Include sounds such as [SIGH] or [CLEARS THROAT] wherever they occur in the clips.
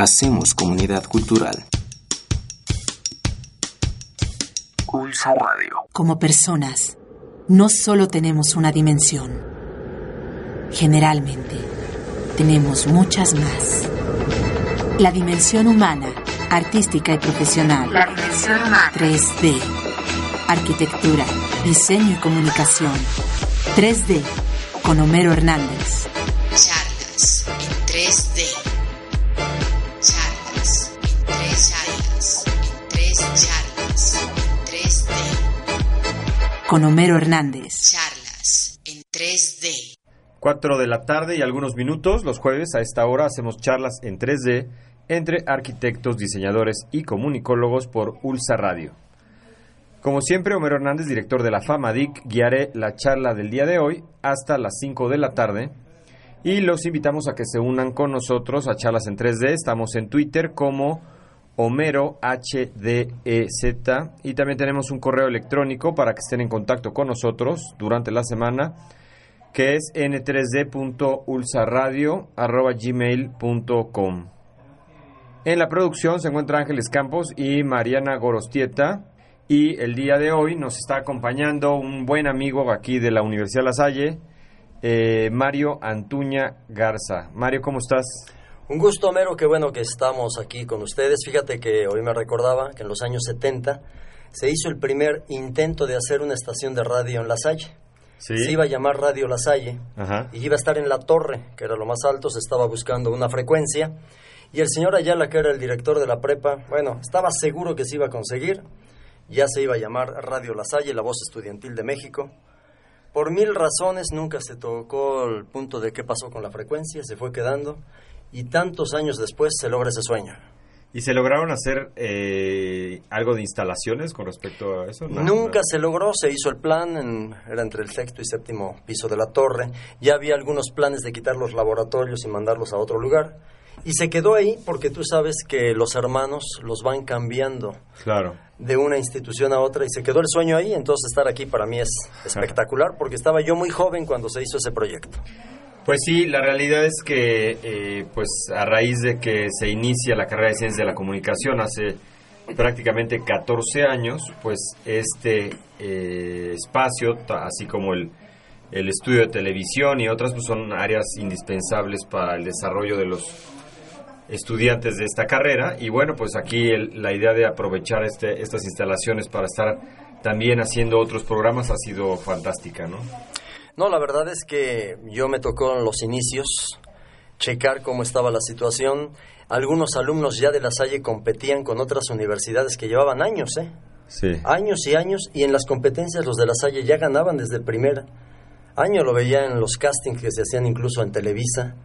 Hacemos comunidad cultural. Pulsa Radio. Como personas, no solo tenemos una dimensión. Generalmente, tenemos muchas más. La dimensión humana, artística y profesional. La dimensión humana. 3D. Arquitectura, diseño y comunicación. 3D. Con Homero Hernández. Charlas en 3D. Con Homero Hernández. Charlas en 3D. 4 de la tarde y algunos minutos, los jueves a esta hora hacemos charlas en 3D entre arquitectos, diseñadores y comunicólogos por Ulsa Radio. Como siempre, Homero Hernández, director de la FAMADIC, guiaré la charla del día de hoy hasta las 5 de la tarde y los invitamos a que se unan con nosotros a charlas en 3D. Estamos en Twitter como Homero HDZ y también tenemos un correo electrónico para que estén en contacto con nosotros durante la semana que es n3d.ulsaradio.gmail.com En la producción se encuentra Ángeles Campos y Mariana Gorostieta y el día de hoy nos está acompañando un buen amigo aquí de la Universidad La Salle, eh, Mario Antuña Garza. Mario, ¿cómo estás? Un gusto, Homero, qué bueno que estamos aquí con ustedes. Fíjate que hoy me recordaba que en los años 70 se hizo el primer intento de hacer una estación de radio en La Salle. Sí. Se iba a llamar Radio La Salle Ajá. y iba a estar en la torre, que era lo más alto, se estaba buscando una frecuencia. Y el señor Ayala, que era el director de la prepa, bueno, estaba seguro que se iba a conseguir. Ya se iba a llamar Radio La Salle, la voz estudiantil de México. Por mil razones nunca se tocó el punto de qué pasó con la frecuencia, se fue quedando y tantos años después se logra ese sueño. ¿Y se lograron hacer eh, algo de instalaciones con respecto a eso? No, Nunca no. se logró, se hizo el plan, en- era entre el sexto y séptimo piso de la torre. Ya había algunos planes de quitar los laboratorios y mandarlos a otro lugar. Y se quedó ahí porque tú sabes que los hermanos los van cambiando Claro. de una institución a otra y se quedó el sueño ahí. Entonces estar aquí para mí es espectacular porque estaba yo muy joven cuando se hizo ese proyecto. Pues sí, la realidad es que, eh, pues a raíz de que se inicia la carrera de Ciencias de la Comunicación hace prácticamente 14 años, pues este eh, espacio, así como el, el estudio de televisión y otras, pues son áreas indispensables para el desarrollo de los estudiantes de esta carrera. Y bueno, pues aquí el- la idea de aprovechar este, estas instalaciones para estar también haciendo otros programas ha sido fantástica, ¿no? No, la verdad es que yo me tocó en los inicios checar cómo estaba la situación. Algunos alumnos ya de la Salle competían con otras universidades que llevaban años, ¿eh? Sí. Años y años, y en las competencias los de la Salle ya ganaban desde el primer año. Lo veía en los castings que se hacían incluso en Televisa,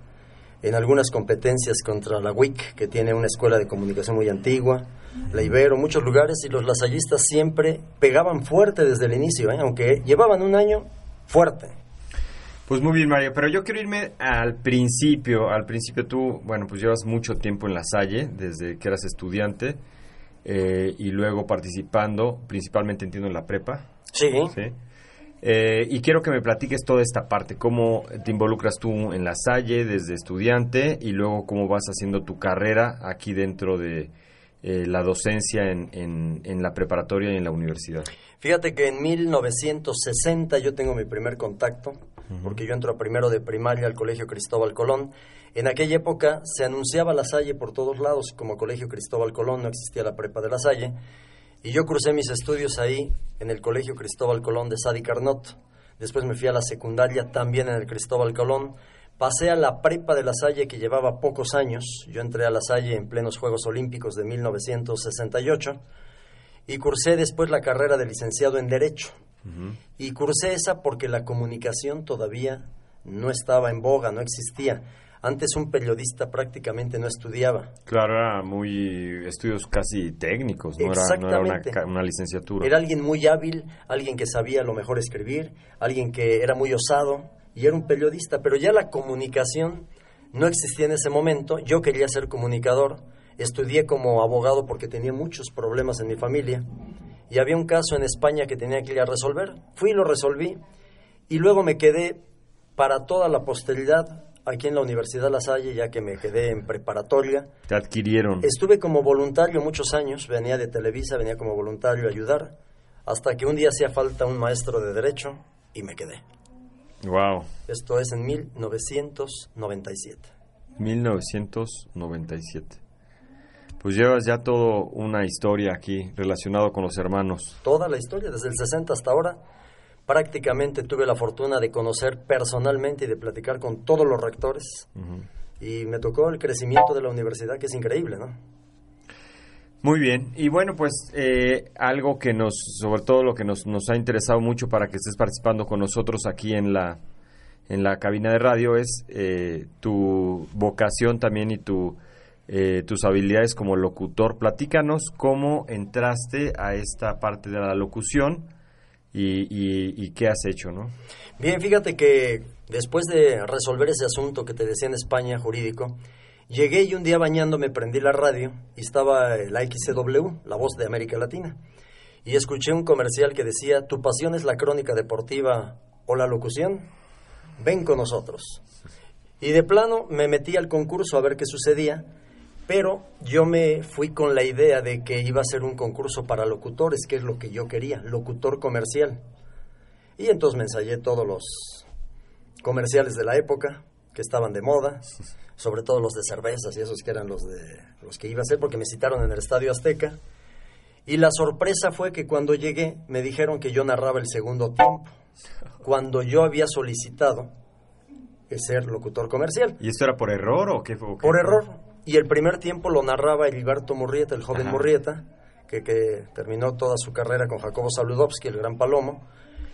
en algunas competencias contra la WIC, que tiene una escuela de comunicación muy antigua, la Ibero, muchos lugares, y los lasallistas siempre pegaban fuerte desde el inicio, ¿eh? aunque llevaban un año fuerte. Pues muy bien, Mario, pero yo quiero irme al principio. Al principio tú, bueno, pues llevas mucho tiempo en la Salle, desde que eras estudiante, eh, y luego participando, principalmente entiendo en la prepa. Sí, ¿sí? Eh, y quiero que me platiques toda esta parte, cómo te involucras tú en la Salle desde estudiante y luego cómo vas haciendo tu carrera aquí dentro de eh, la docencia en, en, en la preparatoria y en la universidad. Fíjate que en 1960 yo tengo mi primer contacto, porque yo entro primero de primaria al Colegio Cristóbal Colón. En aquella época se anunciaba La Salle por todos lados como Colegio Cristóbal Colón, no existía la prepa de La Salle. Y yo crucé mis estudios ahí, en el Colegio Cristóbal Colón de Sadi Carnot. Después me fui a la secundaria también en el Cristóbal Colón. Pasé a la prepa de La Salle que llevaba pocos años. Yo entré a La Salle en plenos Juegos Olímpicos de 1968 y cursé después la carrera de licenciado en Derecho. Y cursé esa porque la comunicación todavía no estaba en boga, no existía. Antes un periodista prácticamente no estudiaba. Claro, era muy estudios casi técnicos, no era, no era una, una licenciatura. Era alguien muy hábil, alguien que sabía a lo mejor escribir, alguien que era muy osado y era un periodista, pero ya la comunicación no existía en ese momento. Yo quería ser comunicador, estudié como abogado porque tenía muchos problemas en mi familia y había un caso en España que tenía que ir a resolver. Fui y lo resolví y luego me quedé para toda la posteridad aquí en la Universidad La Salle, ya que me quedé en preparatoria. Te adquirieron. Estuve como voluntario muchos años, venía de Televisa, venía como voluntario a ayudar, hasta que un día hacía falta un maestro de Derecho y me quedé. Wow. Esto es en 1997. 1997. Pues llevas ya todo una historia aquí relacionado con los hermanos. Toda la historia, desde el 60 hasta ahora, prácticamente tuve la fortuna de conocer personalmente y de platicar con todos los rectores. Y me tocó el crecimiento de la universidad, que es increíble, ¿no? Muy bien, y bueno, pues eh, algo que nos, sobre todo lo que nos, nos ha interesado mucho para que estés participando con nosotros aquí en la, en la cabina de radio es eh, tu vocación también y tu, eh, tus habilidades como locutor. Platícanos cómo entraste a esta parte de la locución y, qué has hecho, ¿no? Bien, fíjate que después de resolver ese asunto que te decía en España jurídico, Llegué y un día bañándome prendí la radio y estaba la XCW, la voz de América Latina. Y escuché un comercial que decía, ¿tu pasión es la crónica deportiva o la locución? Ven con nosotros. Y de plano me metí al concurso a ver qué sucedía, pero yo me fui con la idea de que iba a ser un concurso para locutores, que es lo que yo quería, locutor comercial. Y entonces me ensayé todos los comerciales de la época, que estaban de moda, sobre todo los de cervezas y esos que eran los de los que iba a hacer porque me citaron en el Estadio Azteca. Y la sorpresa fue que cuando llegué me dijeron que yo narraba el segundo tiempo, cuando yo había solicitado ser locutor comercial. ¿Y esto era por error o qué fue? Por error. Y el primer tiempo lo narraba Heriberto Murrieta, el joven Ajá. Murrieta, que, que, terminó toda su carrera con Jacobo Saludowski, el gran palomo.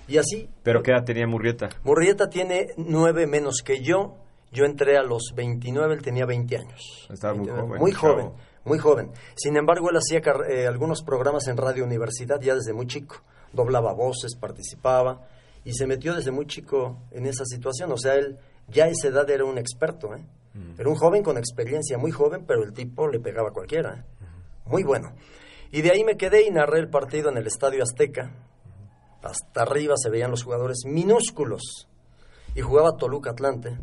Y así. ¿Pero qué edad tenía Murrieta? Murrieta tiene nueve menos que yo. Yo entré a los 29, él tenía 20 años. Estaba muy joven. Muy joven, muy joven. Sin embargo, él hacía eh, algunos programas en Radio Universidad ya desde muy chico. Doblaba voces, participaba y se metió desde muy chico en esa situación. O sea, él ya a esa edad era un experto. ¿eh? Mm. Era un joven con experiencia, muy joven, pero el tipo le pegaba a cualquiera. ¿eh? Mm. Muy bueno. Y de ahí me quedé y narré el partido en el Estadio Azteca. Hasta arriba se veían los jugadores minúsculos. Y jugaba Toluca Atlante.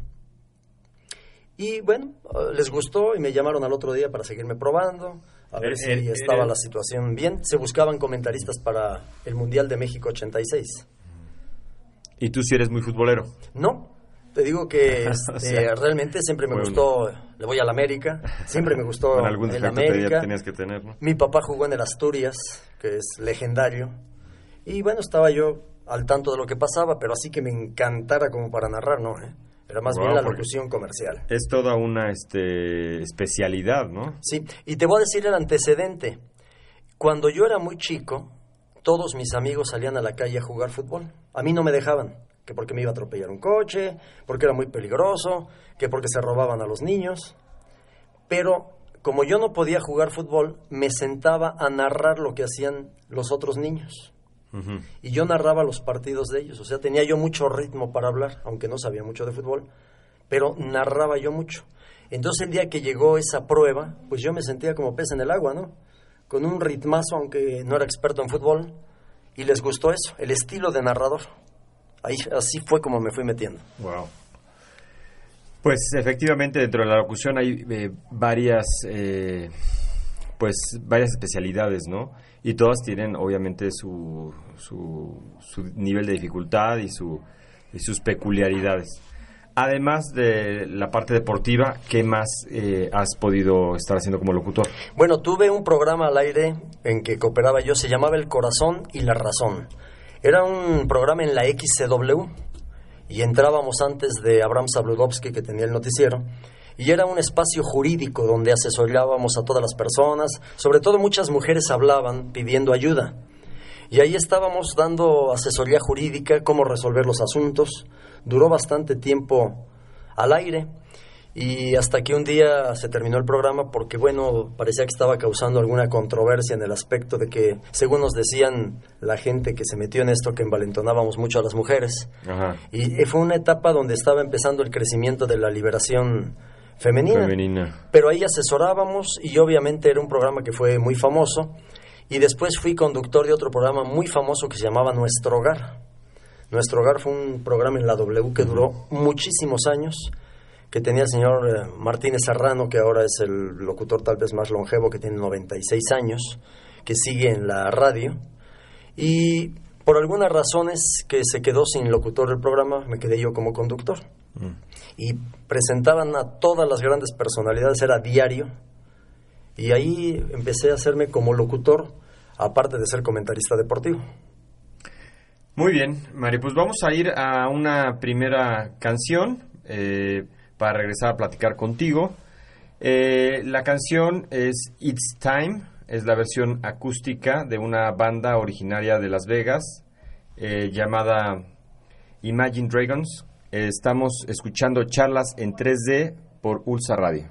Y bueno, les gustó y me llamaron al otro día para seguirme probando, a ver si el, estaba el, la situación bien. Se buscaban comentaristas para el Mundial de México 86. ¿Y tú si sí eres muy futbolero? No, te digo que [LAUGHS] o sea, eh, realmente siempre me bueno. gustó, le voy al América, siempre me gustó [LAUGHS] bueno, algún el América. Tenías que tener, ¿no? Mi papá jugó en el Asturias, que es legendario. Y bueno, estaba yo al tanto de lo que pasaba, pero así que me encantara como para narrar, ¿no? ¿Eh? Era más wow, bien la locución comercial. Es toda una este, especialidad, ¿no? Sí, y te voy a decir el antecedente. Cuando yo era muy chico, todos mis amigos salían a la calle a jugar fútbol. A mí no me dejaban, que porque me iba a atropellar un coche, porque era muy peligroso, que porque se robaban a los niños. Pero como yo no podía jugar fútbol, me sentaba a narrar lo que hacían los otros niños. Uh -huh. Y yo narraba los partidos de ellos, o sea, tenía yo mucho ritmo para hablar, aunque no sabía mucho de fútbol, pero narraba yo mucho. Entonces el día que llegó esa prueba, pues yo me sentía como pez en el agua, ¿no? Con un ritmazo, aunque no era experto en fútbol, y les gustó eso, el estilo de narrador. Ahí, así fue como me fui metiendo. Wow. Pues efectivamente dentro de la locución hay eh, varias, eh, pues varias especialidades, ¿no? y todas tienen obviamente su, su, su nivel de dificultad y, su, y, sus peculiaridades. Además de la parte deportiva, ¿qué más eh, has podido estar haciendo como locutor? Bueno, tuve un programa al aire en que cooperaba yo, se llamaba El Corazón y la Razón. Era un programa en la XCW y entrábamos antes de Abraham Sabludowski, que tenía el noticiero, y era un espacio jurídico donde asesorábamos a todas las personas, sobre todo muchas mujeres hablaban pidiendo ayuda. Y ahí estábamos dando asesoría jurídica, cómo resolver los asuntos. Duró bastante tiempo al aire y hasta que un día se terminó el programa porque, bueno, parecía que estaba causando alguna controversia en el aspecto de que, según nos decían la gente que se metió en esto, que envalentonábamos mucho a las mujeres. Ajá. Y fue una etapa donde estaba empezando el crecimiento de la liberación Femenina. femenina. Pero ahí asesorábamos y obviamente era un programa que fue muy famoso. Y después fui conductor de otro programa muy famoso que se llamaba Nuestro Hogar. Nuestro Hogar fue un programa en la W que duró muchísimos años, que tenía el señor eh, Martínez Serrano, que ahora es el locutor tal vez más longevo, que tiene 96 años, que sigue en la radio. Y por algunas razones que se quedó sin locutor el programa, me quedé yo como conductor. Mm. Y presentaban a todas las grandes personalidades, era diario. Y ahí empecé a hacerme como locutor, aparte de ser comentarista deportivo. Muy bien, Mario, pues vamos a ir a una primera canción. Eh, para regresar a platicar contigo. Eh, la canción es It's Time, es la versión acústica de una banda originaria de Las Vegas eh, llamada Imagine Dragons. Estamos escuchando charlas en 3D por Ulsa Radio.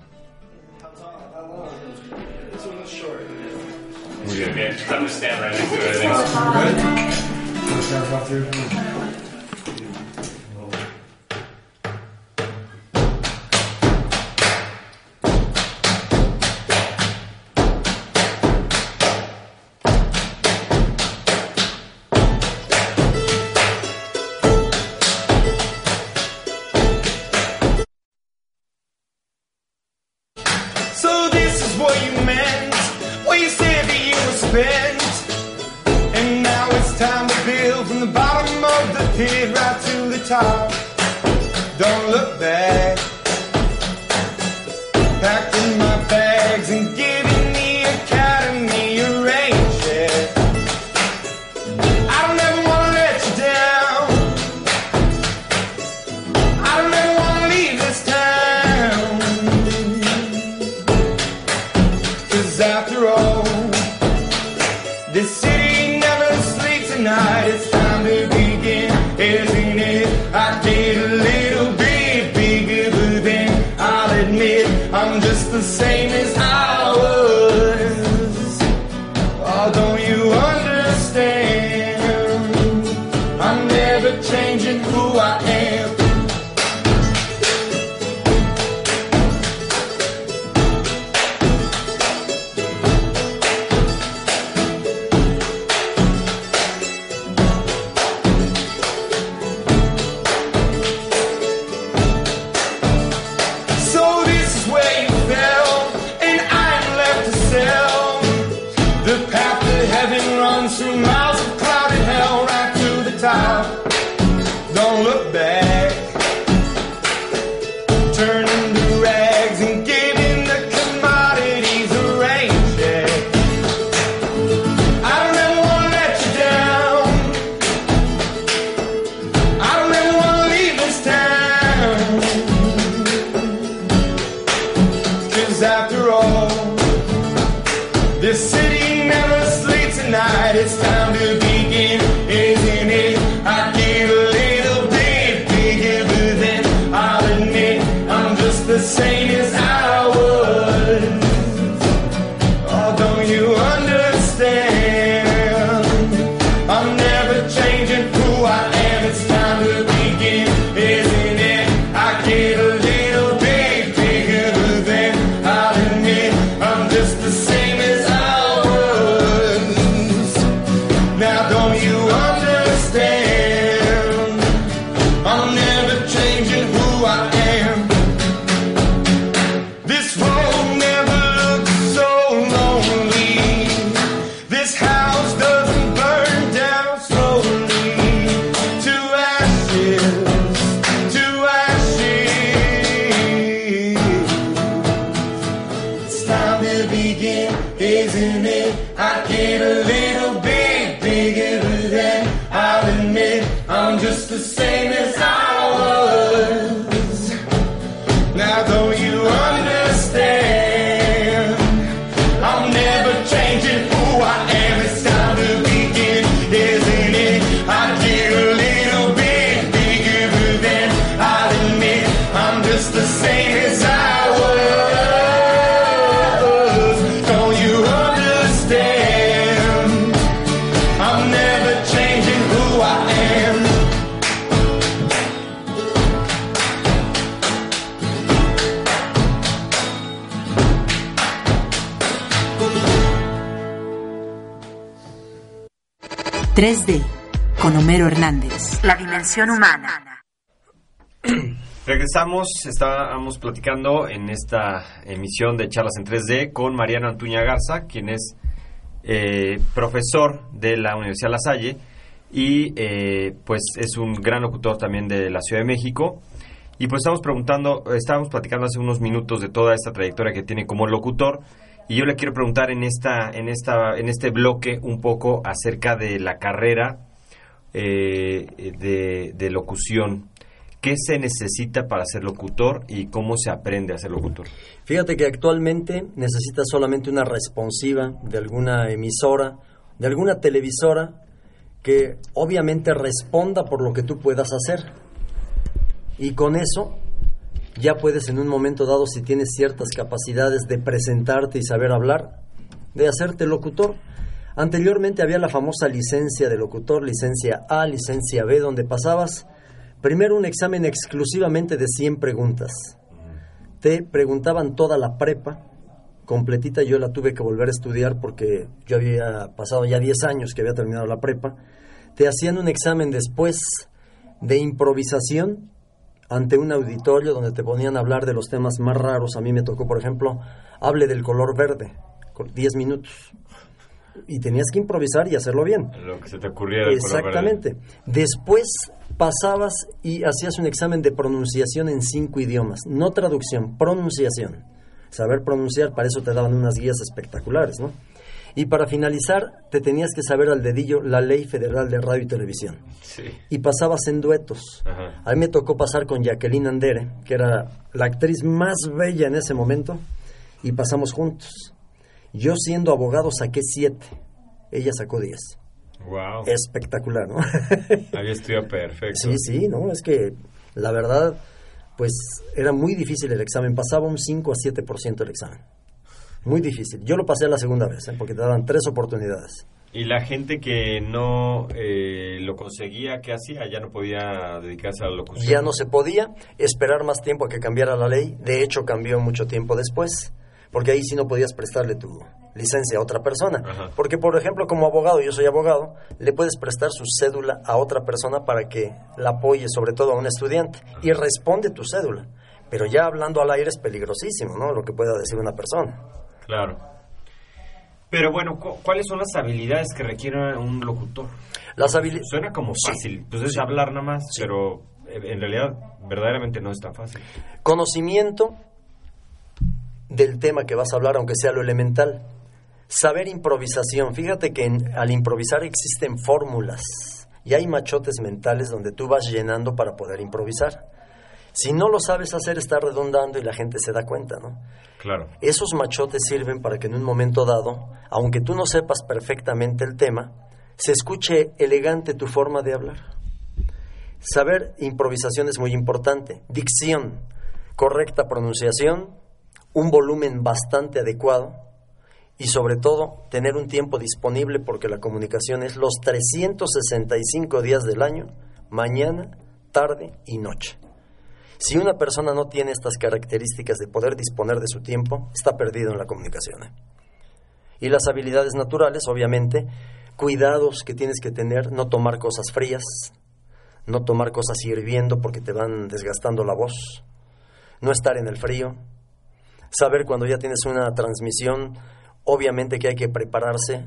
3D con Homero Hernández. La dimensión humana. Regresamos, estábamos platicando en esta emisión de Charlas en 3D con Mariano Antuña Garza, quien es eh, profesor de la Universidad La Salle y eh, pues es un gran locutor también de la Ciudad de México. Y pues estamos preguntando, estábamos platicando hace unos minutos de toda esta trayectoria que tiene como locutor y yo le quiero preguntar en esta, en esta, en este bloque un poco acerca de la carrera eh, de, de locución. ¿Qué se necesita para ser locutor y cómo se aprende a ser locutor? Fíjate que actualmente necesitas solamente una responsiva de alguna emisora, de alguna televisora que obviamente responda por lo que tú puedas hacer. Y con eso ya puedes en un momento dado, si tienes ciertas capacidades de presentarte y saber hablar, de hacerte locutor. Anteriormente había la famosa licencia de locutor, licencia A, licencia B, donde pasabas primero un examen exclusivamente de 100 preguntas. Te preguntaban toda la prepa, completita, yo la tuve que volver a estudiar porque yo había pasado ya 10 años que había terminado la prepa. Te hacían un examen después de improvisación ante un auditorio donde te ponían a hablar de los temas más raros. A mí me tocó, por ejemplo, hable del color verde, con 10 minutos. Y tenías que improvisar y hacerlo bien. Lo que se te ocurriera. color Exactamente. verde. Después pasabas y hacías un examen de pronunciación en cinco idiomas. No traducción, pronunciación. Saber pronunciar, para eso te daban unas guías espectaculares, ¿no? Y para finalizar, te tenías que saber al dedillo la ley federal de radio y televisión. Sí. Y pasabas en duetos. Ajá. A mí me tocó pasar con Jacqueline Andere, que era la actriz más bella en ese momento, y pasamos juntos. Yo siendo abogado saqué siete, ella sacó diez. Wow. Espectacular, ¿no? [LAUGHS] Había estudiado perfecto. sí, sí, ¿no? Es que la verdad, pues era muy difícil el examen, pasaba un 5 a 7% el examen. Muy difícil. Yo lo pasé la segunda vez, ¿eh? porque te daban tres oportunidades. Y la gente que no eh, lo conseguía, ¿qué hacía? Ya no podía dedicarse a la locución. Ya no se podía esperar más tiempo a que cambiara la ley. De hecho, cambió mucho tiempo después, porque ahí sí no podías prestarle tu licencia a otra persona. Ajá. Porque, por ejemplo, como abogado, yo soy abogado, le puedes prestar su cédula a otra persona para que la apoye, sobre todo a un estudiante, y responde tu cédula. Pero ya hablando al aire es peligrosísimo, ¿no? Lo que pueda decir una persona. Claro. Pero bueno, cu- ¿cuáles son las habilidades que requiere un locutor? Las habilidades... Suena como fácil, pues es hablar nada más, pero en en realidad verdaderamente no es tan fácil. Conocimiento del tema que vas a hablar, aunque sea lo elemental. Saber improvisación. Fíjate que en- al improvisar existen fórmulas y hay machotes mentales donde tú vas llenando para poder improvisar. Si no lo sabes hacer, está redundando y la gente se da cuenta, ¿no? Claro. Esos machotes sirven para que en un momento dado, aunque tú no sepas perfectamente el tema, se escuche elegante tu forma de hablar. Saber improvisación es muy importante. Dicción, correcta pronunciación, un volumen bastante adecuado y sobre todo tener un tiempo disponible porque la comunicación es los 365 días del año, mañana, tarde y noche. Si una persona no tiene estas características de poder disponer de su tiempo, está perdido en la comunicación. ¿eh? Y las habilidades naturales, obviamente, cuidados que tienes que tener, no tomar cosas frías, no tomar cosas hirviendo porque te van desgastando la voz, no estar en el frío, saber cuando ya tienes una transmisión, obviamente que hay que prepararse,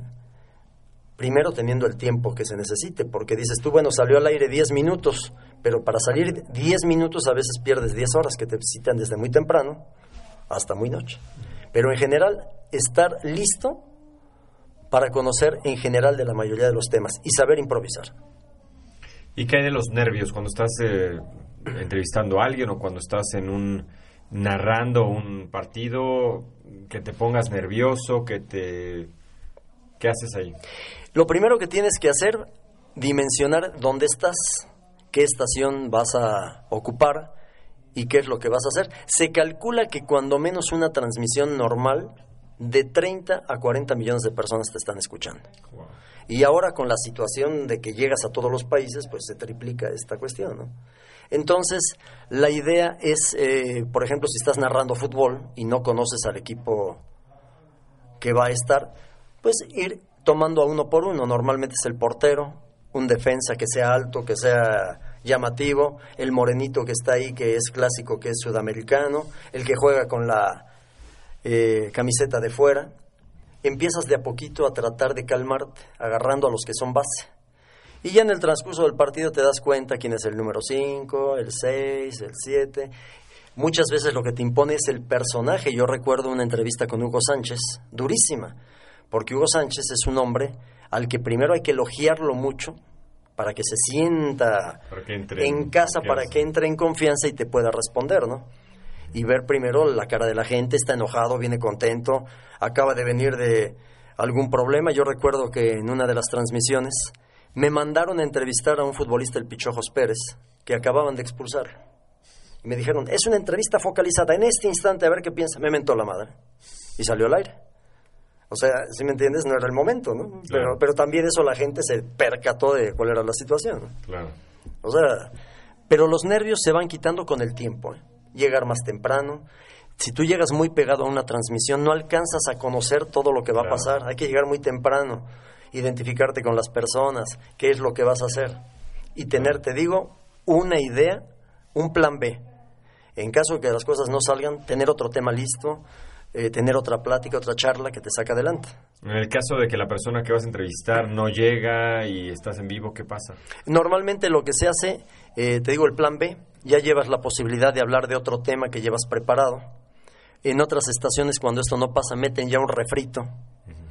primero teniendo el tiempo que se necesite, porque dices tú, bueno, salió al aire 10 minutos, pero para salir 10 minutos a veces pierdes 10 horas que te visitan desde muy temprano hasta muy noche. Pero en general, estar listo para conocer en general de la mayoría de los temas y saber improvisar. ¿Y qué hay de los nervios cuando estás eh, entrevistando a alguien o cuando estás en un narrando un partido que te pongas nervioso, que te ¿qué haces ahí? Lo primero que tienes que hacer, dimensionar dónde estás, qué estación vas a ocupar y qué es lo que vas a hacer. Se calcula que cuando menos una transmisión normal, de 30 a 40 millones de personas te están escuchando. Y ahora con la situación de que llegas a todos los países, pues se triplica esta cuestión, ¿no? Entonces, la idea es, eh, por ejemplo, si estás narrando fútbol y no conoces al equipo que va a estar, pues ir tomando a uno por uno. Normalmente es el portero, un defensa que sea alto, que sea llamativo, el morenito que está ahí, que es clásico, que es sudamericano, el que juega con la eh, camiseta de fuera. Empiezas de a poquito a tratar de calmarte, agarrando a los que son base. Y ya en el transcurso del partido te das cuenta quién es el número 5, el 6, el 7. Muchas veces lo que te impone es el personaje. Yo recuerdo una entrevista con Hugo Sánchez, durísima, porque Hugo Sánchez es un hombre al que primero hay que elogiarlo mucho para que se sienta entre en casa, para que entre en confianza y te pueda responder, ¿no? Y ver primero la cara de la gente, está enojado, viene contento, acaba de venir de algún problema. Yo recuerdo que en una de las transmisiones me mandaron a entrevistar a un futbolista, el Pichojos Pérez, que acababan de expulsar. Y me dijeron, es una entrevista focalizada en este instante, a ver qué piensa. Me mentó la madre. Y salió al aire. O sea, si me entiendes, no era el momento, ¿no? Pero, pero también eso la gente se percató de cuál era la situación. ¿no? Claro. O sea, pero los nervios se van quitando con el tiempo. ¿eh? Llegar más temprano. Si tú llegas muy pegado a una transmisión, no alcanzas a conocer todo lo que va Claro. a pasar. Hay que llegar muy temprano, identificarte con las personas, qué es lo que vas a hacer. Y tener, te digo, una idea, un plan B. En caso de que las cosas no salgan, tener otro tema listo, eh, tener otra plática, otra charla que te saca adelante. En el caso de que la persona que vas a entrevistar no llega y estás en vivo, ¿qué pasa? Normalmente lo que se hace, eh, te digo el plan B, ya llevas la posibilidad de hablar de otro tema que llevas preparado. En otras estaciones, cuando esto no pasa, meten ya un refrito.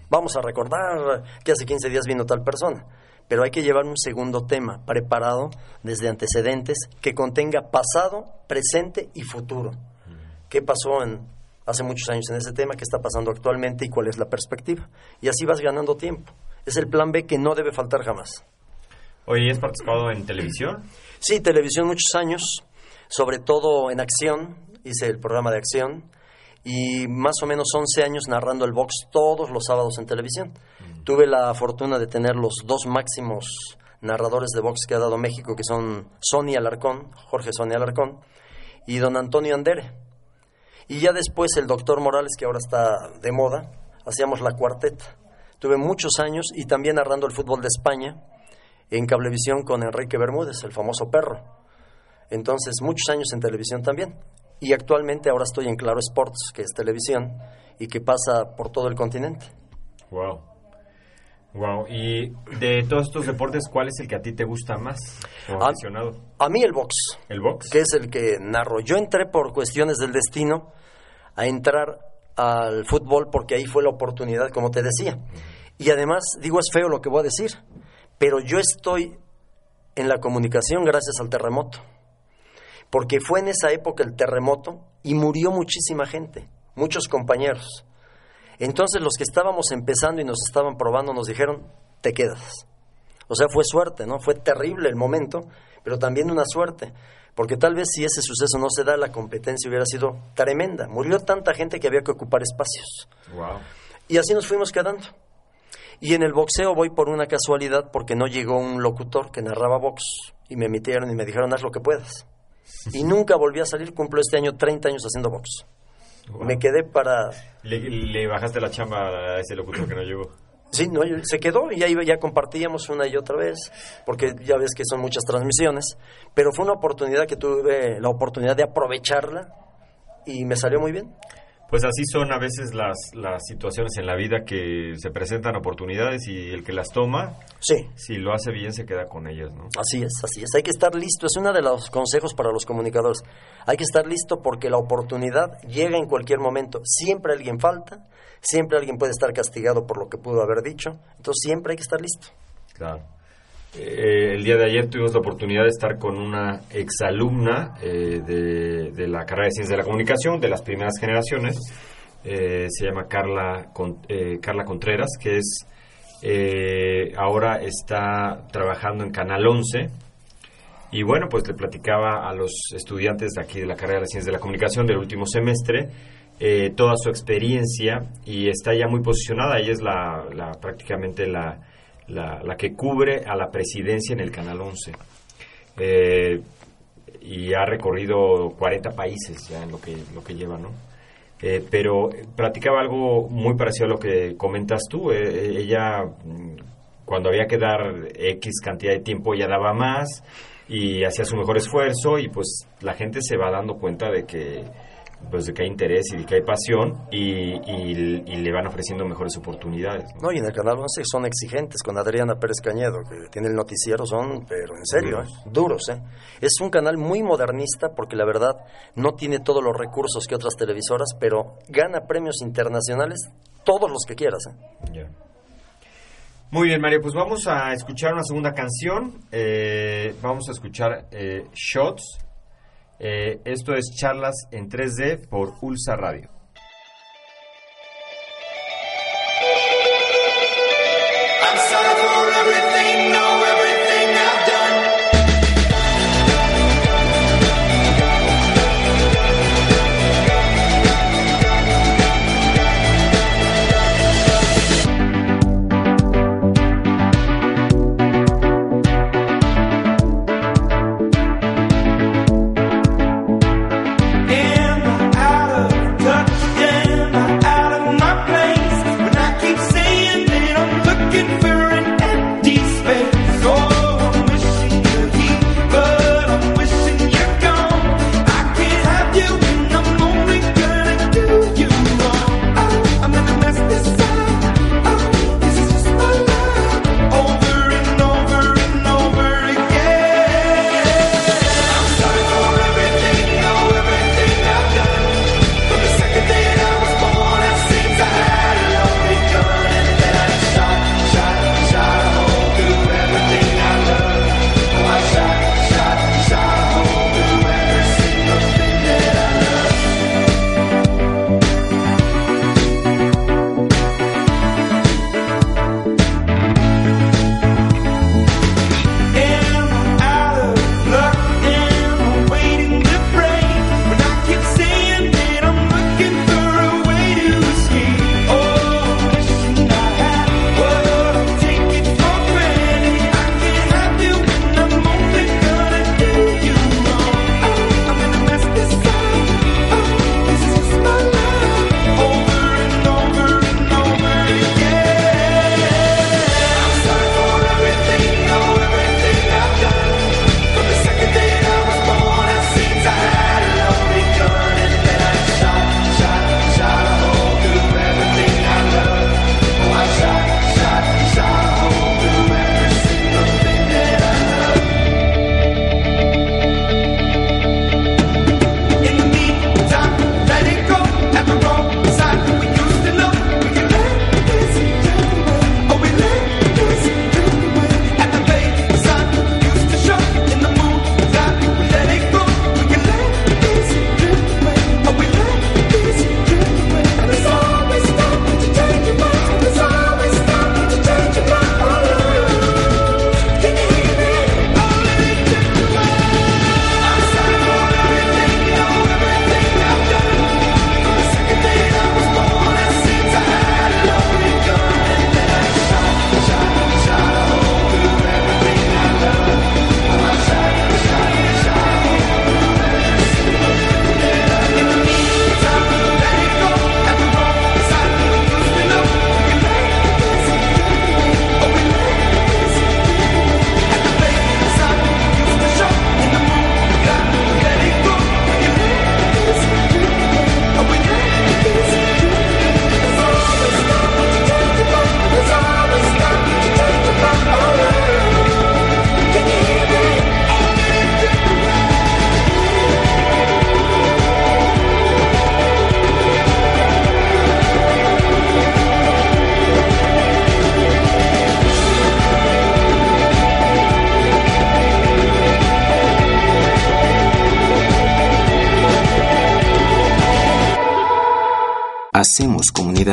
Vamos a recordar que hace 15 días vino tal persona. Pero hay que llevar un segundo tema preparado desde antecedentes que contenga pasado, presente y futuro. ¿Qué pasó en, hace muchos años en ese tema? ¿Qué está pasando actualmente y cuál es la perspectiva? Y así vas ganando tiempo. Es el plan B que no debe faltar jamás. Oye, ¿has participado en televisión? Sí, televisión muchos años, sobre todo en acción, hice el programa de acción y más o menos 11 años narrando el box todos los sábados en televisión. Tuve la fortuna de tener los dos máximos narradores de box que ha dado México, que son Sonia Alarcón, Jorge Sonia Alarcón, y don Antonio Andere. Y ya después el doctor Morales, que ahora está de moda, hacíamos la cuarteta. Tuve muchos años y también narrando el fútbol de España en Cablevisión con Enrique Bermúdez, el famoso perro. Entonces, muchos años en televisión también. Y actualmente ahora estoy en Claro Sports, que es televisión y que pasa por todo el continente. Wow. Wow. Y de todos estos deportes, ¿cuál es el que a ti te gusta más como aficionado? A mí el box, ¿El box? que es el que narro. Yo entré por cuestiones del destino a entrar al fútbol porque ahí fue la oportunidad, como te decía. Y además, digo, es feo lo que voy a decir, pero yo estoy en la comunicación gracias al terremoto. Porque fue en esa época el terremoto y murió muchísima gente, muchos compañeros. Entonces los que estábamos empezando y nos estaban probando nos dijeron, te quedas. O sea, fue suerte, ¿no? Fue terrible el momento, pero también una suerte. Porque tal vez si ese suceso no se da, la competencia hubiera sido tremenda. Murió tanta gente que había que ocupar espacios. Wow. Y así nos fuimos quedando. Y en el boxeo voy por una casualidad porque no llegó un locutor que narraba box y me emitieron y me dijeron haz lo que puedas. Y nunca volví a salir, cumplo este año 30 años haciendo box. Wow. Me quedé para... Le, le bajaste la chamba a ese locutor que no llegó. Sí, no, se quedó y ahí ya compartíamos una y otra vez, porque ya ves que son muchas transmisiones, pero fue una oportunidad que tuve la oportunidad de aprovecharla y me salió muy bien. Pues así son a veces las, las situaciones en la vida que se presentan oportunidades y el que las toma, Sí, si lo hace bien, se queda con ellas, ¿no? así es, así es. Hay que estar listo, es uno de los consejos para los comunicadores. Hay que estar listo porque la oportunidad llega en cualquier momento. Siempre alguien falta, siempre alguien puede estar castigado por lo que pudo haber dicho, entonces siempre hay que estar listo. Claro. Eh, el día de ayer tuvimos la oportunidad de estar con una exalumna eh, de, la carrera de Ciencias de la Comunicación, de las primeras generaciones. Eh, se llama Carla, eh, Carla Contreras, que es ahora está trabajando en Canal 11. Y bueno, pues le platicaba a los estudiantes de aquí de la carrera de Ciencias de la Comunicación del último semestre toda su experiencia y está ya muy posicionada. Ella es la- prácticamente la, la, la que cubre a la presidencia en el Canal 11. Eh, y ha recorrido 40 países ya en lo que, lo que lleva, ¿no? Eh, pero practicaba algo muy parecido a lo que comentas tú. Eh, eh ella, mm, cuando había que dar X cantidad de tiempo, ya daba más y hacía su mejor esfuerzo y pues la gente se va dando cuenta de que pues de que hay interés y de que hay pasión y, le van ofreciendo mejores oportunidades. ¿no? y en el Canal 11 son exigentes con Adriana Pérez Cañedo, que tiene el noticiero, son, pero en serio, ¿eh? duros. ¿eh? Es un canal muy modernista porque la verdad no tiene todos los recursos que otras televisoras, pero gana premios internacionales todos los que quieras. ¿eh? Muy bien, Mario, pues vamos a escuchar una segunda canción. Eh, vamos a escuchar eh, Shots eh, esto es Charlas en 3D por Ulsa Radio.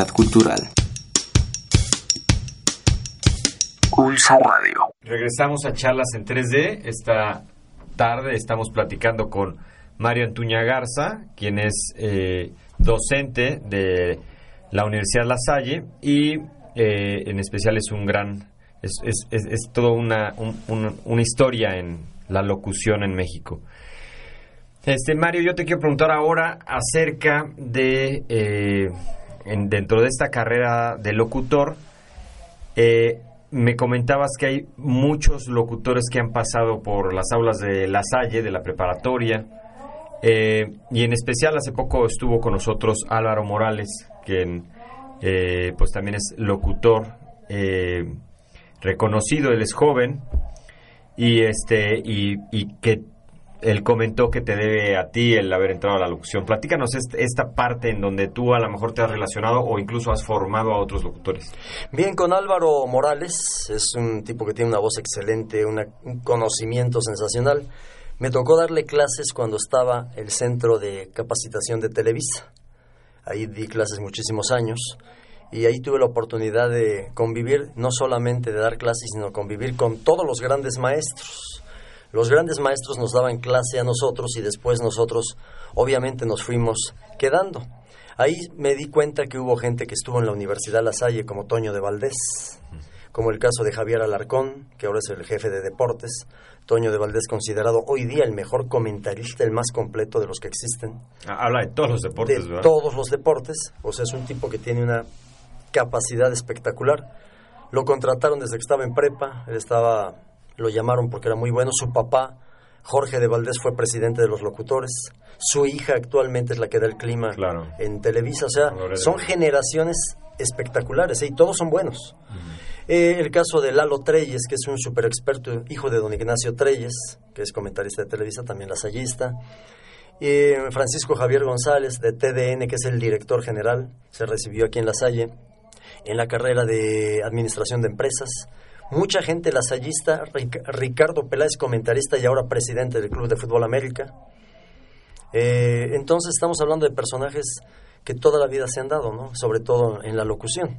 Cultural. Culsa Radio. Regresamos a charlas en 3D. Esta tarde estamos platicando con Mario Antuña Garza, quien es eh, docente de la Universidad La Salle y eh, en especial es un gran, es, toda una, una historia en la locución en México. Este, Mario, yo te quiero preguntar ahora acerca de eh, en, dentro de esta carrera de locutor, eh, me comentabas que hay muchos locutores que han pasado por las aulas de La Salle, de la preparatoria, eh, y en especial hace poco estuvo con nosotros Álvaro Morales, quien eh, pues también es locutor eh, reconocido, él es joven, y este, y, y que él comentó que te debe a ti el haber entrado a la locución. Platícanos est- esta parte en donde tú a lo mejor te has relacionado o incluso has formado a otros locutores. Bien, con Álvaro Morales, es un tipo que tiene una voz excelente, un conocimiento sensacional. Me tocó darle clases cuando estaba el Centro de Capacitación de Televisa. Ahí di clases muchísimos años y ahí tuve la oportunidad de convivir, no solamente de dar clases, sino convivir con todos los grandes maestros. Los grandes maestros nos daban clase a nosotros y después nosotros obviamente nos fuimos quedando. Ahí me di cuenta que hubo gente que estuvo en la Universidad La Salle como Toño de Valdés, como el caso de Javier Alarcón, que ahora es el jefe de deportes. Toño de Valdés considerado hoy día el mejor comentarista, el más completo de los que existen Ah, Habla de todos los deportes, de ¿verdad? todos los deportes. O sea, es un tipo que tiene una capacidad espectacular. Lo contrataron desde que estaba en prepa. Él estaba, lo llamaron porque era muy bueno. Su papá, Jorge de Valdés, fue presidente de los locutores. Su hija actualmente es la que da el clima Claro. en Televisa. O sea, son generaciones espectaculares ¿eh? y todos son buenos. Eh, el caso de Lalo Treyes, que es un super experto, hijo de don Ignacio Treyes, que es comentarista de Televisa, también lasallista. Eh, Francisco Javier González, de TDN, que es el director general, se recibió aquí en La Salle, en la carrera de Administración de Empresas. Mucha gente lasallista, Ric- Ricardo Peláez, comentarista y ahora presidente del Club de Fútbol América. Eh, entonces estamos hablando de personajes que toda la vida se han dado, ¿no? Sobre todo en la locución.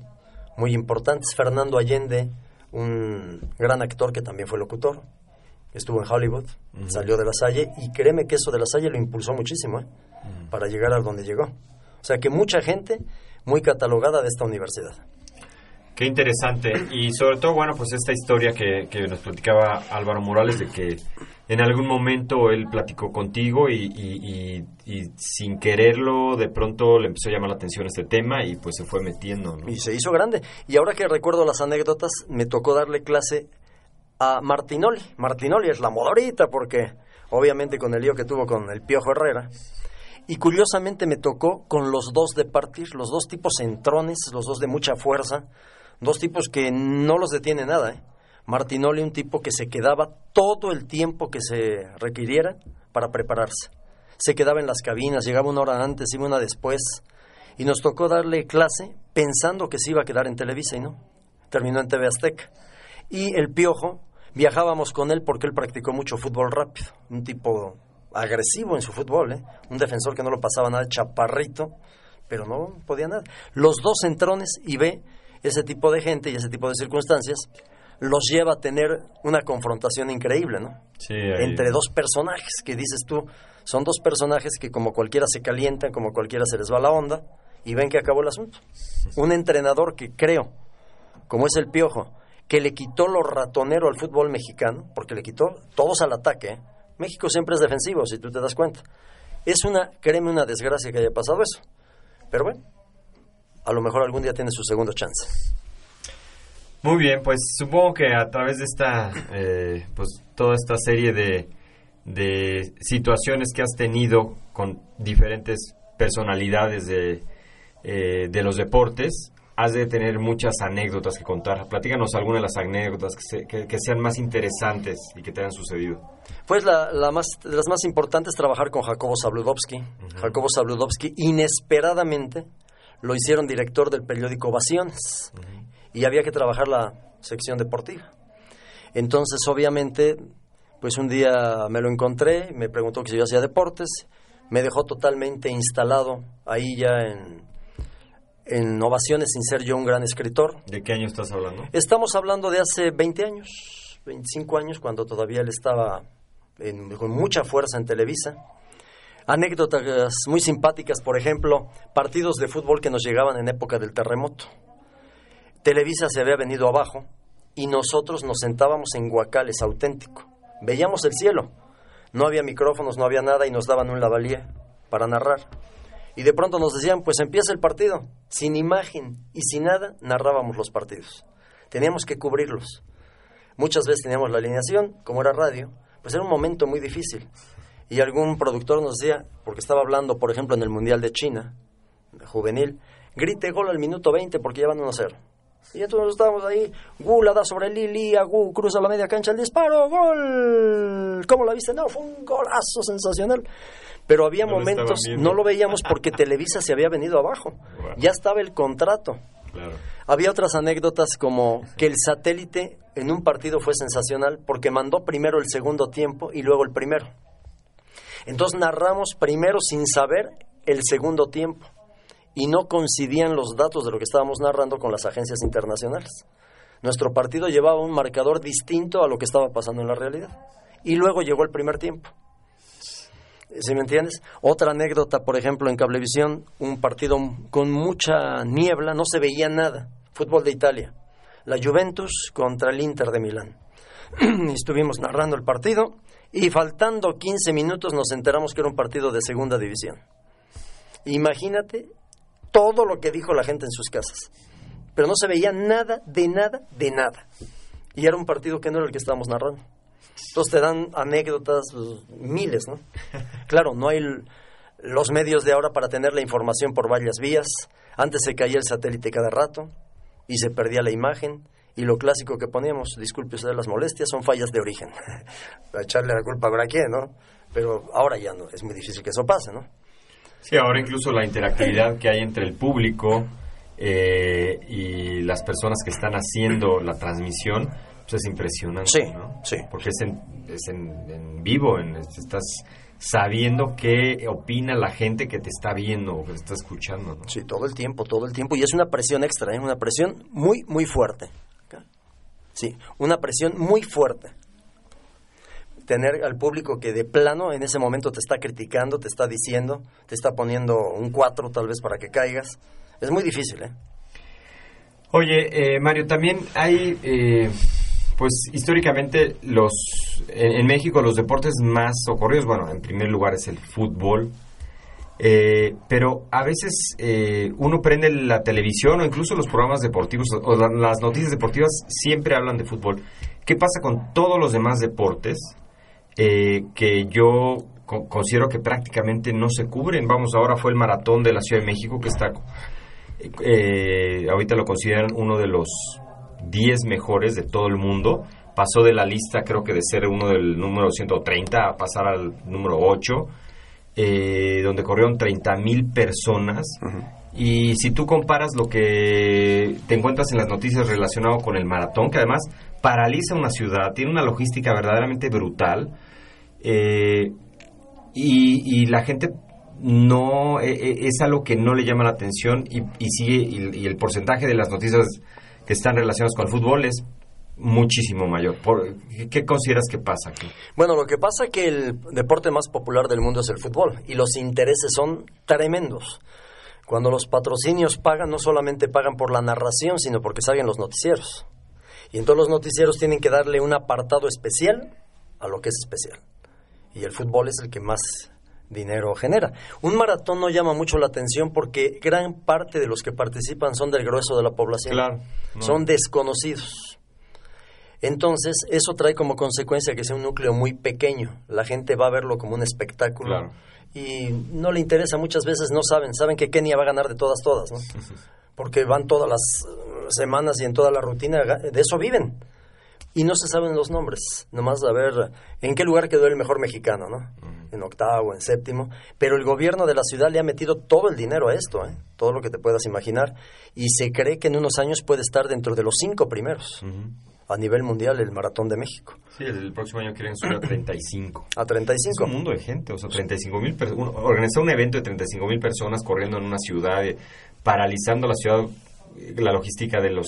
Muy importantes. Fernando Allende, un gran actor que también fue locutor. Estuvo en Hollywood, salió de La Salle y créeme que eso de La Salle lo impulsó muchísimo, ¿eh? Para llegar a donde llegó. O sea que mucha gente muy catalogada de esta universidad. Qué interesante. Y sobre todo, bueno, pues esta historia que, que nos platicaba Álvaro Morales de que en algún momento él platicó contigo y, y- y- y sin quererlo de pronto le empezó a llamar la atención este tema y pues se fue metiendo, ¿no? Y se hizo grande. Y ahora que recuerdo las anécdotas, me tocó darle clase a Martinoli. Martinoli es la modorita porque obviamente con el lío que tuvo con el Piojo Herrera. Y curiosamente me tocó con los dos de partir, los dos tipos entrones, los dos de mucha fuerza, dos tipos que no los detiene nada. ¿eh? Martinoli, un tipo que se quedaba todo el tiempo que se requiriera para prepararse. Se quedaba en las cabinas, llegaba una hora antes, iba una después. Y nos tocó darle clase pensando que se iba a quedar en Televisa y no. Terminó en TV Azteca. Y el Piojo, viajábamos con él porque él practicó mucho fútbol rápido. Un tipo agresivo en su fútbol, ¿eh? Un defensor que no lo pasaba nada, chaparrito, pero no podía nada. Los dos entrones y ve ese tipo de gente y ese tipo de circunstancias los lleva a tener una confrontación increíble, ¿no? Sí, ahí- Entre dos personajes que dices tú, son dos personajes que como cualquiera se calientan, como cualquiera se les va la onda y ven que acabó el asunto. Un entrenador que creo, como es el Piojo, que le quitó lo ratonero al fútbol mexicano, porque le quitó todos al ataque. ¿eh? México siempre es defensivo, si tú te das cuenta. Es una, créeme, una desgracia que haya pasado eso. Pero bueno, a lo mejor algún día tiene su segundo chance. Muy bien, pues supongo que a través de esta, eh, pues toda esta serie de, de situaciones que has tenido con diferentes personalidades de, eh, de los deportes, has de tener muchas anécdotas que contar. Platícanos algunas de las anécdotas que, se- que- que sean más interesantes y que te hayan sucedido. Pues la, la más, de las más importantes es trabajar con Jacobo Zabludovsky. Jacobo Zabludovsky inesperadamente lo hicieron director del periódico Ovaciones y había que trabajar la sección deportiva. Entonces, obviamente, pues un día me lo encontré, me preguntó que si yo hacía deportes, me dejó totalmente instalado ahí ya en, en Ovaciones sin ser yo un gran escritor. ¿De qué año estás hablando? Estamos hablando de hace 20 años, 25 años, cuando todavía él estaba en- con mucha fuerza en Televisa. Anécdotas muy simpáticas, por ejemplo, partidos de fútbol que nos llegaban en época del terremoto. Televisa se había venido abajo y nosotros nos sentábamos en guacales auténtico. Veíamos el cielo. No había micrófonos, no había nada y nos daban un lavalier para narrar. Y de pronto nos decían, pues empieza el partido. Sin imagen y sin nada, narrábamos los partidos. Teníamos que cubrirlos. Muchas veces teníamos la alineación, como era radio, pues era un momento muy difícil. Y algún productor nos decía, porque estaba hablando, por ejemplo, en el Mundial de China, juvenil, grite gol al minuto 20 porque ya van 1-0. Y entonces estábamos ahí, Gu la da sobre Lili, Gu cruza la media cancha, el disparo, gol. ¿Cómo la viste? No, fue un golazo sensacional. Pero había No momentos, no lo veíamos porque Televisa se había venido abajo. Ya estaba el contrato. Claro. Había otras anécdotas como que el satélite en un partido fue sensacional porque mandó primero el segundo tiempo y luego el primero. Entonces narramos primero sin saber el segundo tiempo y no coincidían los datos de lo que estábamos narrando con las agencias internacionales. Nuestro partido llevaba un marcador distinto a lo que estaba pasando en la realidad. Y luego llegó el primer tiempo. ¿Sí me entiendes? Otra anécdota, por ejemplo, en Cablevisión, un partido con mucha niebla, no se veía nada. Fútbol de Italia. La Juventus contra el Inter de Milán. [CLEARS THROAT] Estuvimos narrando el partido y faltando 15 minutos nos enteramos que era un partido de segunda división. Imagínate todo lo que dijo la gente en sus casas. Pero no se veía nada, de nada, de nada. Y era un partido que no era el que estábamos narrando. Entonces te dan anécdotas, pues, miles, ¿no? [LAUGHS] Claro, no hay los medios de ahora para tener la información por varias vías. Antes se caía el satélite cada rato y se perdía la imagen. Y lo clásico que poníamos, disculpe usted las molestias, son fallas de origen. [LAUGHS] Para echarle la culpa a quién, ¿no? Pero ahora ya no, es muy difícil que eso pase, ¿no? Sí, ahora incluso la interactividad que hay entre el público eh, y las personas que están haciendo la transmisión pues es impresionante, Sí, ¿no? sí. Porque es en, es en, en vivo, en, estás sabiendo qué opina la gente que te está viendo o que te está escuchando, ¿no? Sí, todo el tiempo, todo el tiempo. Y es una presión extra, ¿eh? una presión muy, muy fuerte. Sí, una presión muy fuerte. Tener al público que de plano en ese momento te está criticando, te está diciendo, te está poniendo un 4 tal vez para que caigas. Es muy difícil, ¿eh? Oye, eh, Mario, también hay, eh, pues históricamente los en, en México los deportes más ocurridos, bueno, en primer lugar es el fútbol, eh, pero a veces eh, uno prende la televisión o incluso los programas deportivos o, o la- las noticias deportivas siempre hablan de fútbol. ¿Qué pasa con todos los demás deportes eh, que yo co- considero que prácticamente no se cubren? Vamos, ahora fue el maratón de la Ciudad de México que está eh, ahorita lo consideran uno de los 10 mejores de todo el mundo. Pasó de la lista, creo que de ser uno del número 130 a pasar al número 8, eh, donde corrieron 30 mil personas. Y si tú comparas lo que te encuentras en las noticias relacionado con el maratón, que además paraliza una ciudad, tiene una logística verdaderamente brutal, eh, y, y la gente no e- e- es algo que no le llama la atención y, y sigue y, y el porcentaje de las noticias que están relacionadas con el fútbol es muchísimo mayor. Por, ¿qué, consideras que pasa aquí? Bueno, lo que pasa es que el deporte más popular del mundo es el fútbol y los intereses son tremendos. Cuando los patrocinios pagan, no solamente pagan por la narración, sino porque salen los noticieros. Y entonces los noticieros tienen que darle un apartado especial a lo que es especial. Y el fútbol es el que más dinero genera. Un maratón no llama mucho la atención porque gran parte de los que participan son del grueso de la población. Claro, no. Son desconocidos. Entonces, eso trae como consecuencia que sea un núcleo muy pequeño. La gente va a verlo como un espectáculo. Claro. Y no le interesa, muchas veces no saben. Saben que Kenia va a ganar de todas, todas, ¿no? Porque van todas las eh, semanas y en toda la rutina, de eso viven. Y no se saben los nombres. Nomás a ver en qué lugar quedó el mejor mexicano, ¿no? En octavo, en séptimo. Pero el gobierno de la ciudad le ha metido todo el dinero a esto, ¿eh? Todo lo que te puedas imaginar. Y se cree que en unos años puede estar dentro de los cinco primeros a nivel mundial el Maratón de México. Sí, el próximo año quieren subir a 35. [CLEARS THROAT] A Es 35. un mundo de gente, o sea, 35 mil personas. Organizar un evento de 35 mil personas corriendo en una ciudad, eh, paralizando la ciudad, eh, la logística de los.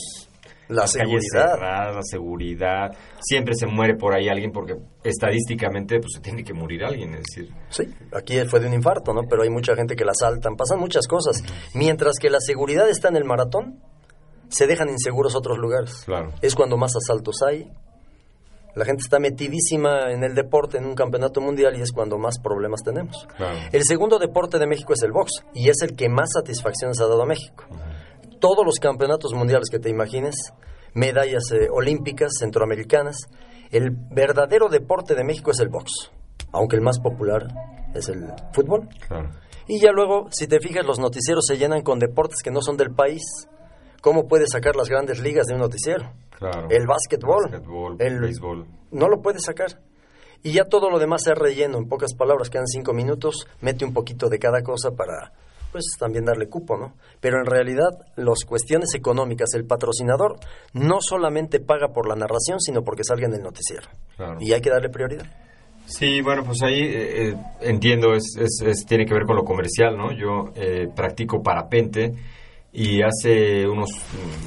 La las calles seguridad. cerradas, la seguridad. Siempre se muere por ahí alguien porque estadísticamente pues se tiene que morir alguien, es decir. Sí, aquí fue de un infarto, ¿no? Pero hay mucha gente que la asaltan, pasan muchas cosas. Mientras que la seguridad está en el maratón, se dejan inseguros otros lugares. Claro. Es cuando más asaltos hay. La gente está metidísima en el deporte, en un campeonato mundial, y es cuando más problemas tenemos. Claro. El segundo deporte de México es el box, y es el que más satisfacciones ha dado a México. Todos los campeonatos mundiales que te imagines, medallas eh, olímpicas, centroamericanas. El verdadero deporte de México es el box, aunque el más popular es el fútbol. Claro. Y ya luego, si te fijas, los noticieros se llenan con deportes que no son del país. ¿Cómo puedes sacar las grandes ligas de un noticiero? Claro. El básquetbol. Básquetbol, el béisbol. No lo puedes sacar. Y ya todo lo demás es relleno. En pocas palabras, quedan cinco minutos. Mete un poquito de cada cosa para, pues, también darle cupo, ¿no? Pero en realidad, las cuestiones económicas, el patrocinador no solamente paga por la narración, sino porque salga en el noticiero. Claro. Y hay que darle prioridad. Sí, bueno, pues ahí eh, eh, entiendo, es, es- es- tiene que ver con lo comercial, ¿no? Yo eh, practico parapente y hace unos,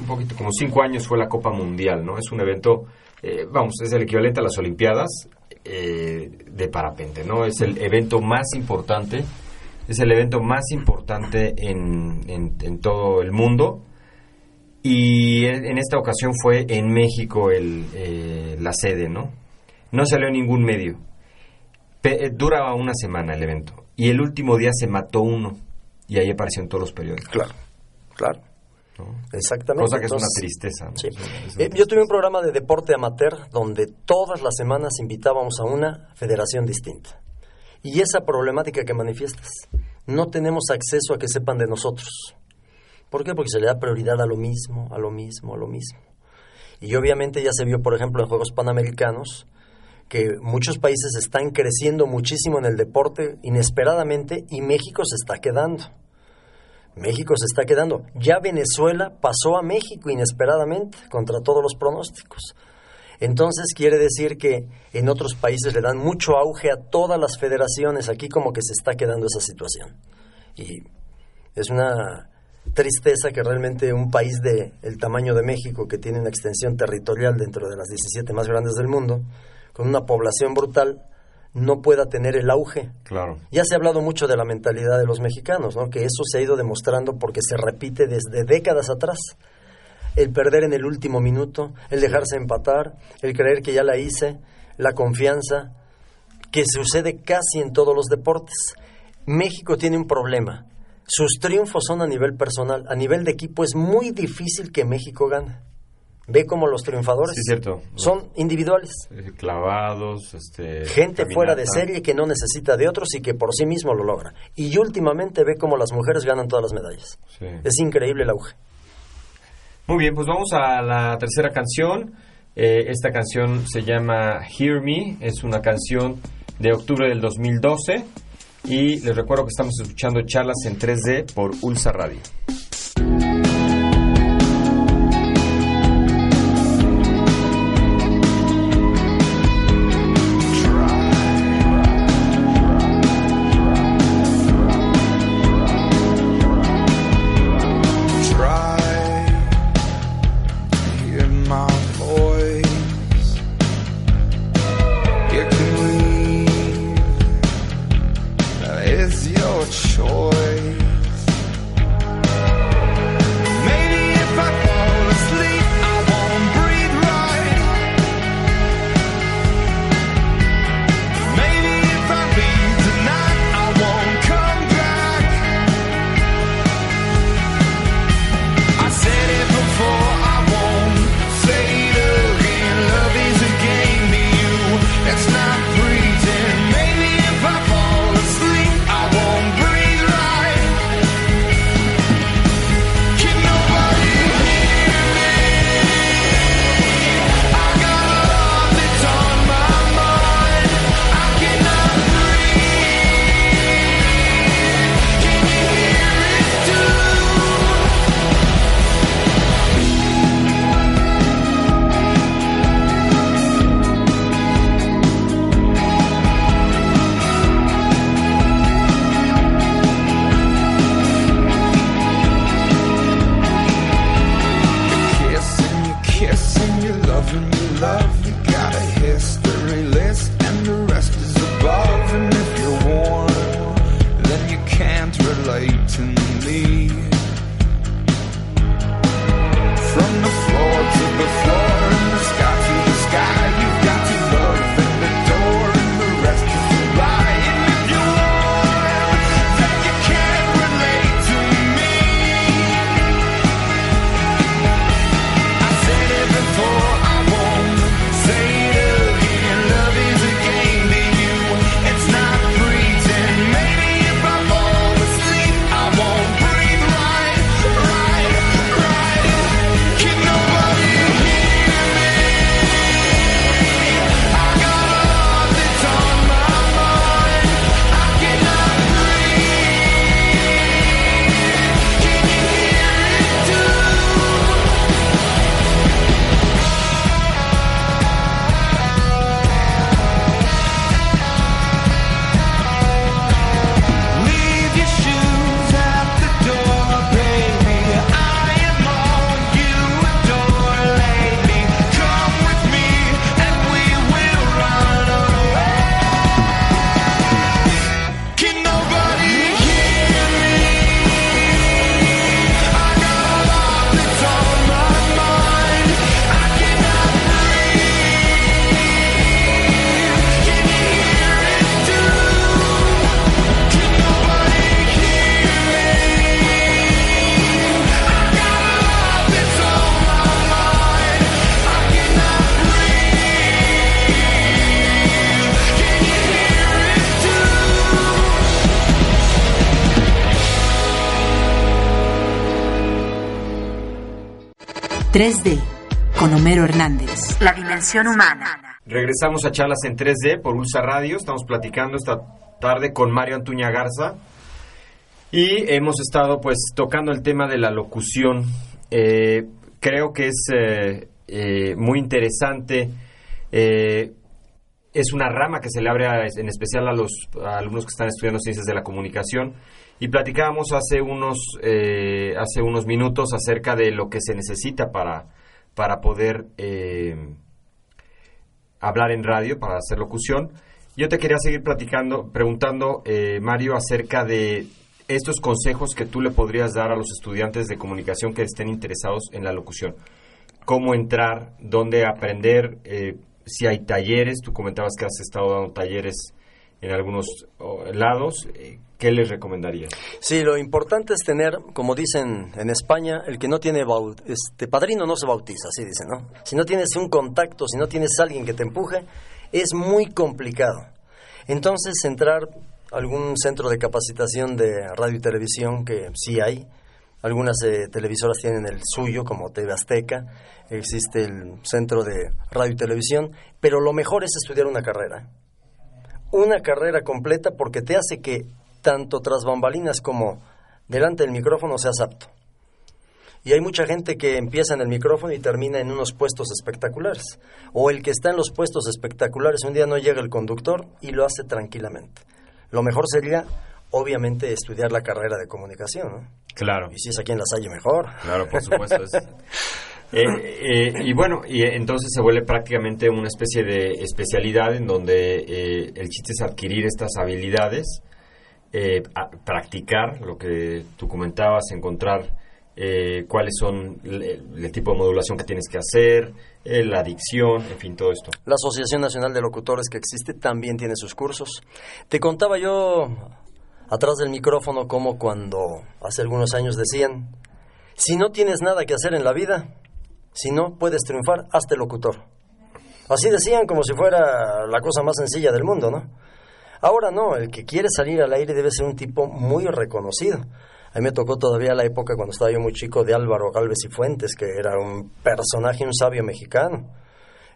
un poquito, como cinco años fue la Copa Mundial, ¿no? Es un evento, eh, vamos, es el equivalente a las Olimpiadas eh, de parapente, ¿no? Es el evento más importante, es el evento más importante en, en- todo el mundo y en esta ocasión fue en México el, eh, la sede, ¿no? No salió ningún medio. Eh, duraba una semana el evento. Y el último día se mató uno. Y ahí apareció en todos los periódicos. Claro, claro. ¿no? Exactamente. Cosa que es una tristeza. ¿no? Sí. Es una- es una Eh, yo tuve un programa de deporte amateur donde todas las semanas invitábamos a una federación distinta. Y esa problemática que manifiestas, no tenemos acceso a que sepan de nosotros. ¿Por qué? Porque se le da prioridad a lo mismo, a lo mismo, a lo mismo. Y obviamente ya se vio, por ejemplo, en Juegos Panamericanos, que muchos países están creciendo muchísimo en el deporte inesperadamente y México se está quedando. México se está quedando. Ya Venezuela pasó a México inesperadamente contra todos los pronósticos. Entonces quiere decir que en otros países le dan mucho auge a todas las federaciones. Aquí como que se está quedando esa situación. Y es una tristeza que realmente un país de el tamaño de México, que tiene una extensión territorial dentro de las 17 más grandes del mundo, con una población brutal, no pueda tener el auge Claro. ya se ha hablado mucho de la mentalidad de los mexicanos, ¿no? que eso se ha ido demostrando porque se repite desde décadas atrás. El perder en el último minuto, el dejarse empatar, el creer que ya la hice, la confianza, que sucede casi en todos los deportes. México tiene un problema. Sus triunfos son a nivel personal. A nivel de equipo es muy difícil que México gane. Ve como los triunfadores Sí, cierto. son individuales. Eh, Clavados, este... Gente fuera de serie que no necesita de otros y que por sí mismo lo logra. Y últimamente ve cómo las mujeres ganan todas las medallas. Sí. Es increíble el auge. Muy bien, pues vamos a la tercera canción. Eh, esta canción se llama Hear Me, es una canción de octubre del 2012 y les recuerdo que estamos escuchando charlas en 3D por Ulsa Radio. above, and you love, you got a history list, and the rest is above. 3D con Homero Hernández. La dimensión humana. Regresamos a charlas en 3D por Ulsa Radio. Estamos platicando esta tarde con Mario Antuña Garza. Y hemos estado pues tocando el tema de la locución. Eh, creo que es eh, eh, muy interesante. Eh, es una rama que se le abre a- en especial a los a alumnos que están estudiando ciencias de la comunicación. Y platicábamos hace unos, eh, hace unos minutos acerca de lo que se necesita para, para poder eh, hablar en radio, para hacer locución. Yo te quería seguir platicando, preguntando, eh, Mario, acerca de estos consejos que tú le podrías dar a los estudiantes de comunicación que estén interesados en la locución. Cómo entrar, dónde aprender, eh, si hay talleres, tú comentabas que has estado dando talleres en algunos oh, lados, ¿qué les recomendarías? Sí, lo importante es tener, como dicen en España, el que no tiene este padrino no se bautiza, así dicen, ¿no? Si no tienes un contacto, si no tienes alguien que te empuje, es muy complicado. Entonces, entrar a algún centro de capacitación de radio y televisión, que sí hay, algunas eh, televisoras tienen el suyo, como TV Azteca, existe el centro de radio y televisión, pero lo mejor es estudiar una carrera una carrera completa porque te hace que tanto tras bambalinas como delante del micrófono seas apto. Y hay mucha gente que empieza en el micrófono y termina en unos puestos espectaculares. O el que está en los puestos espectaculares, un día no llega el conductor y lo hace tranquilamente. Lo mejor sería, obviamente, estudiar la carrera de comunicación. ¿no? Claro. Y si es aquí en la Salle, mejor. Claro, por supuesto. es- [LAUGHS] Eh, eh, y bueno, y entonces se vuelve prácticamente una especie de especialidad en donde eh, el chiste es adquirir estas habilidades, eh, practicar lo que tú comentabas, encontrar eh, cuáles son el, tipo de modulación que tienes que hacer, eh, la adicción, en fin, todo esto. La Asociación Nacional de Locutores que existe también tiene sus cursos. Te contaba yo atrás del micrófono como cuando hace algunos años decían, si no tienes nada que hacer en la vida, si no puedes triunfar, hazte locutor. Así decían como si fuera la cosa más sencilla del mundo, ¿no? Ahora no, el que quiere salir al aire debe ser un tipo muy reconocido. A mí me tocó todavía la época cuando estaba yo muy chico de Álvaro Galvez y Fuentes, que era un personaje, un sabio mexicano.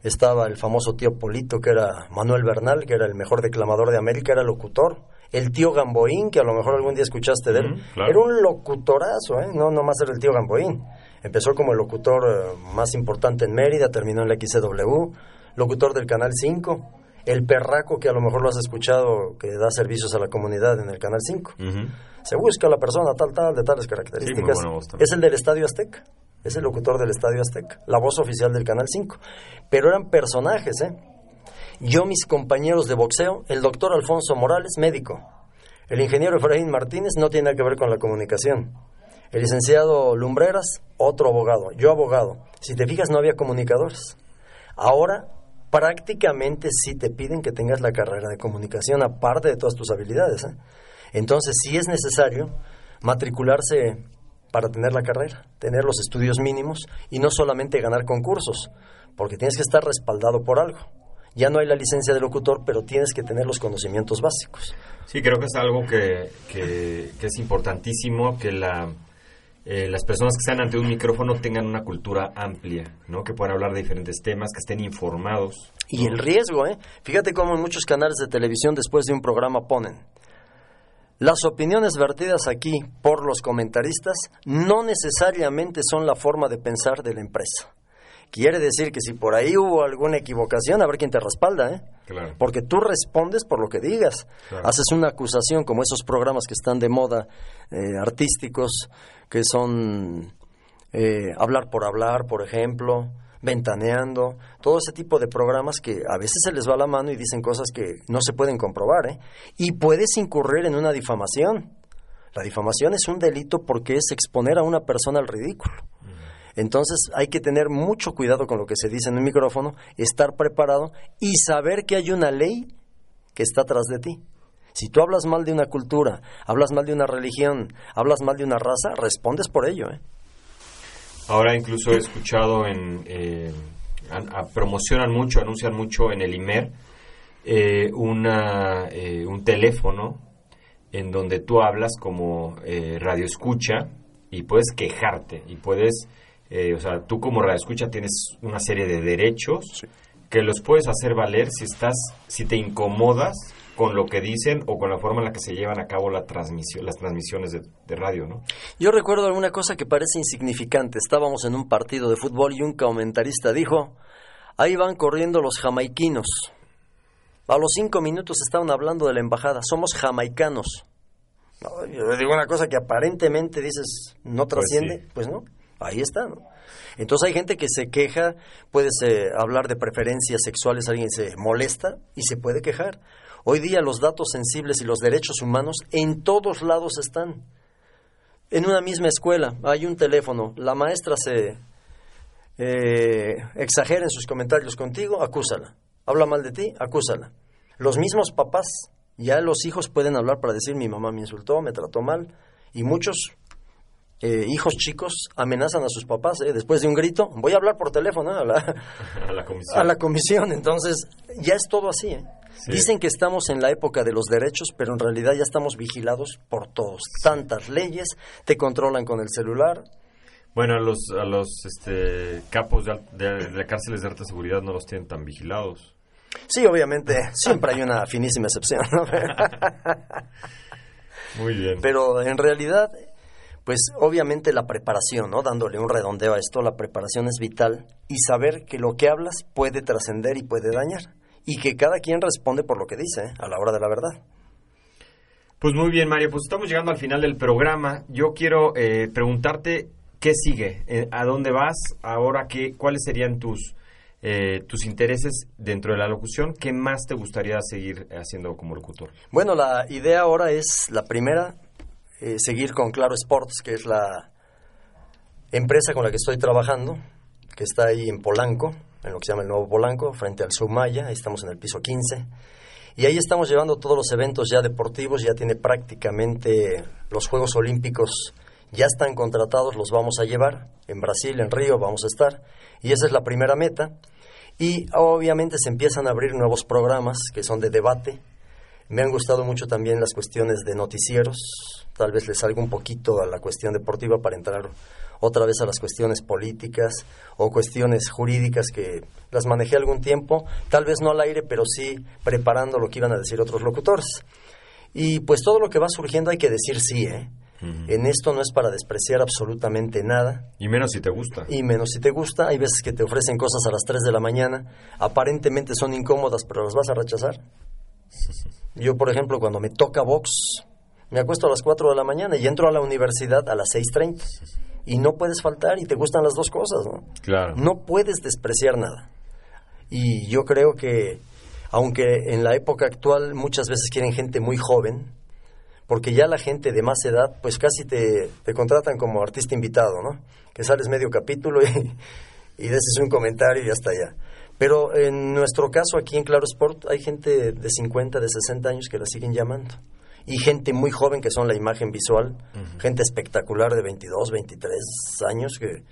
Estaba el famoso tío Polito, que era Manuel Bernal, que era el mejor declamador de América, era locutor. El tío Gamboín, que a lo mejor algún día escuchaste de él, claro. era un locutorazo, ¿eh? No nomás era el tío Gamboín. Empezó como el locutor eh, más importante en Mérida, terminó en la XCW, locutor del Canal 5. El perraco, que a lo mejor lo has escuchado, que da servicios a la comunidad en el Canal 5. Ujú. Se busca la persona tal, tal, de tales características. voz es el del Estadio Azteca. Es el locutor del Estadio Azteca. La voz oficial del Canal 5. Pero eran personajes, ¿eh? Yo, mis compañeros de boxeo, el doctor Alfonso Morales, médico. El ingeniero Efraín Martínez no tiene nada que ver con la comunicación. El licenciado Lumbreras, otro abogado. Yo abogado. Si te fijas, no había comunicadores. Ahora, prácticamente sí te piden que tengas la carrera de comunicación, aparte de todas tus habilidades. ¿eh? Entonces, sí es necesario matricularse para tener la carrera, tener los estudios mínimos y no solamente ganar concursos, porque tienes que estar respaldado por algo. Ya no hay la licencia de locutor, pero tienes que tener los conocimientos básicos. Sí, creo que es algo que, que- que es importantísimo que la, eh, las personas que están ante un micrófono tengan una cultura amplia, ¿no? Que puedan hablar de diferentes temas, que estén informados. Y el riesgo, ¿eh? Fíjate cómo en muchos canales de televisión después de un programa ponen. Las opiniones vertidas aquí por los comentaristas no necesariamente son la forma de pensar de la empresa. Quiere decir que si por ahí hubo alguna equivocación, a ver quién te respalda, ¿eh? Claro. Porque tú respondes por lo que digas. Claro. Haces una acusación como esos programas que están de moda, eh, artísticos, que son eh, hablar por hablar, por ejemplo, ventaneando, todo ese tipo de programas que a veces se les va la mano y dicen cosas que no se pueden comprobar, ¿eh? Y puedes incurrir en una difamación. La difamación es un delito porque es exponer a una persona al ridículo. Entonces hay que tener mucho cuidado con lo que se dice en un micrófono, estar preparado y saber que hay una ley que está atrás de ti. Si tú hablas mal de una cultura, hablas mal de una religión, hablas mal de una raza, respondes por ello. ¿eh? Ahora incluso he escuchado en... eh, promocionan mucho, anuncian mucho en el IMER eh, una, eh, un teléfono en donde tú hablas como eh, radio escucha y puedes quejarte y puedes eh, o sea, tú como radioescucha tienes una serie de derechos que los puedes hacer valer si estás, si te incomodas con lo que dicen o con la forma en la que se llevan a cabo la transmisión, las transmisiones de, de radio, ¿no? Yo recuerdo alguna cosa que parece insignificante. Estábamos en un partido de fútbol y un comentarista dijo, ahí van corriendo los jamaiquinos. A los cinco minutos estaban hablando de la embajada, somos jamaicanos. No, yo digo una cosa que aparentemente dices, no trasciende, sí. pues, no, ahí está, ¿no? Entonces hay gente que se queja, puedes eh, hablar de preferencias sexuales, alguien se molesta y se puede quejar. Hoy día los datos sensibles y los derechos humanos en todos lados están. En una misma escuela hay un teléfono, la maestra se eh, exagera en sus comentarios contigo, acúsala. Habla mal de ti, acúsala. Los mismos papás, ya los hijos pueden hablar para decir mi mamá me insultó, me trató mal, y muchos eh, hijos chicos amenazan a sus papás eh, después de un grito. Voy a hablar por teléfono eh, a, la, [LAUGHS] a la comisión. a la comisión. Entonces, ya es todo así. ¿eh? Sí. Dicen que estamos en la época de los derechos, pero en realidad ya estamos vigilados por todos. Tantas leyes, te controlan con el celular. Bueno, a los, a los este, capos de, de, de cárceles de alta seguridad no los tienen tan vigilados. Sí, obviamente, siempre hay una finísima excepción, ¿no? [LAUGHS] Muy bien. Pero en realidad, pues obviamente la preparación, ¿no? Dándole un redondeo a esto, la preparación es vital y saber que lo que hablas puede trascender y puede dañar. Y que cada quien responde por lo que dice, ¿eh? a la hora de la verdad. Pues muy bien, Mario, pues estamos llegando al final del programa. Yo quiero eh, preguntarte qué sigue, Eh, a dónde vas, ahora qué, cuáles serían tus eh, tus intereses dentro de la locución, qué más te gustaría seguir haciendo como locutor. Bueno, la idea ahora es, la primera, eh, seguir con Claro Sports, que es la empresa con la que estoy trabajando, que está ahí en Polanco, en lo que se llama el Nuevo Polanco, frente al Sumaya, ahí estamos en el piso 15. Y ahí estamos llevando todos los eventos ya deportivos, ya tiene prácticamente los Juegos Olímpicos, ya están contratados, los vamos a llevar. En Brasil, en Río vamos a estar. Y esa es la primera meta. Y obviamente se empiezan a abrir nuevos programas que son de debate. Me han gustado mucho también las cuestiones de noticieros. Tal vez les salga un poquito a la cuestión deportiva para entrar otra vez a las cuestiones políticas o cuestiones jurídicas que las manejé algún tiempo, tal vez no al aire, pero sí preparando lo que iban a decir otros locutores. Y pues todo lo que va surgiendo hay que decir sí, ¿eh? En esto no es para despreciar absolutamente nada, Y menos si te gusta. y menos si te gusta. Hay veces que te ofrecen cosas a las 3 de la mañana, aparentemente son incómodas, pero las vas a rechazar. [LAUGHS] Yo, por ejemplo, cuando me toca box, me acuesto a las 4 de la mañana y entro a la universidad a las 6.30. Y no puedes faltar y te gustan las dos cosas, ¿no? Claro. No puedes despreciar nada. Y yo creo que, aunque en la época actual muchas veces quieren gente muy joven, porque ya la gente de más edad, pues casi te, te contratan como artista invitado, ¿no? Que sales medio capítulo y, [LAUGHS] y dices un comentario y ya está ya. Pero en nuestro caso aquí en Claro Sport hay gente de 50, de 60 años que la siguen llamando. Y gente muy joven que son la imagen visual, gente espectacular de 22, 23 años que,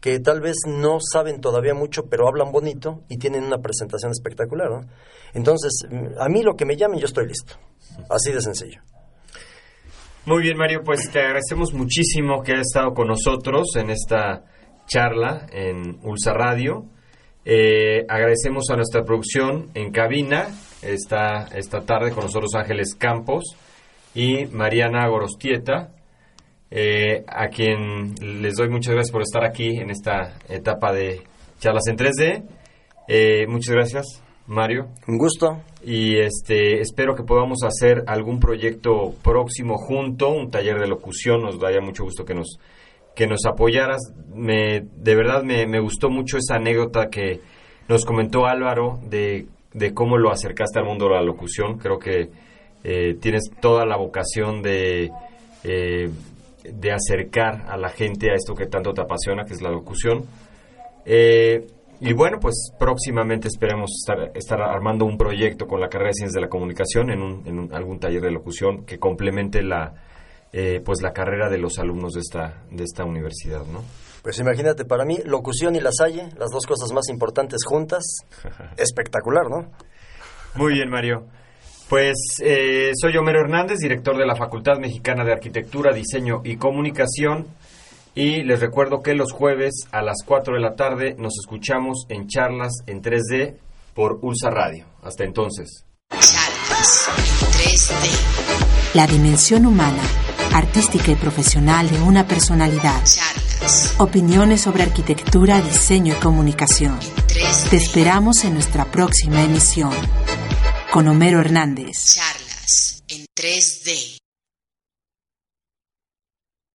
que tal vez no saben todavía mucho, pero hablan bonito y tienen una presentación espectacular, ¿no? Entonces, a mí lo que me llamen, yo estoy listo. Así de sencillo. Muy bien, Mario, pues te agradecemos muchísimo que hayas estado con nosotros en esta charla en Ulsa Radio. Eh, agradecemos a nuestra producción en cabina. Está esta tarde con nosotros Ángeles Campos y Mariana Gorostieta, eh, a quien les doy muchas gracias por estar aquí en esta etapa de charlas en 3D. Eh, muchas gracias, Mario. Un gusto. Y este espero que podamos hacer algún proyecto próximo junto, un taller de locución. Nos daría mucho gusto que nos que nos apoyaras. Me, de verdad me, me gustó mucho esa anécdota que nos comentó Álvaro de, de cómo lo acercaste al mundo de la locución. Creo que eh, tienes toda la vocación de, eh, de acercar a la gente a esto que tanto te apasiona, que es la locución. Eh, y bueno, pues próximamente esperemos estar, estar armando un proyecto con la carrera de Ciencias de la Comunicación en, un, en un- algún taller de locución que complemente la, eh, pues la carrera de los alumnos de esta, de esta universidad, ¿no? Pues imagínate, para mí, locución y la salle, las dos cosas más importantes juntas, [LAUGHS] espectacular, ¿no? Muy bien, Mario. Pues eh, soy Homero Hernández, director de la Facultad Mexicana de Arquitectura, Diseño y Comunicación. Y les recuerdo que los jueves a las 4 de la tarde nos escuchamos en charlas en 3D por Ulsa Radio. Hasta entonces. Charlas en 3D. La dimensión humana, artística y profesional de una personalidad. Charlas. Opiniones sobre arquitectura, diseño y comunicación. 3D. Te esperamos en nuestra próxima emisión. Con Homero Hernández. Charlas en 3D.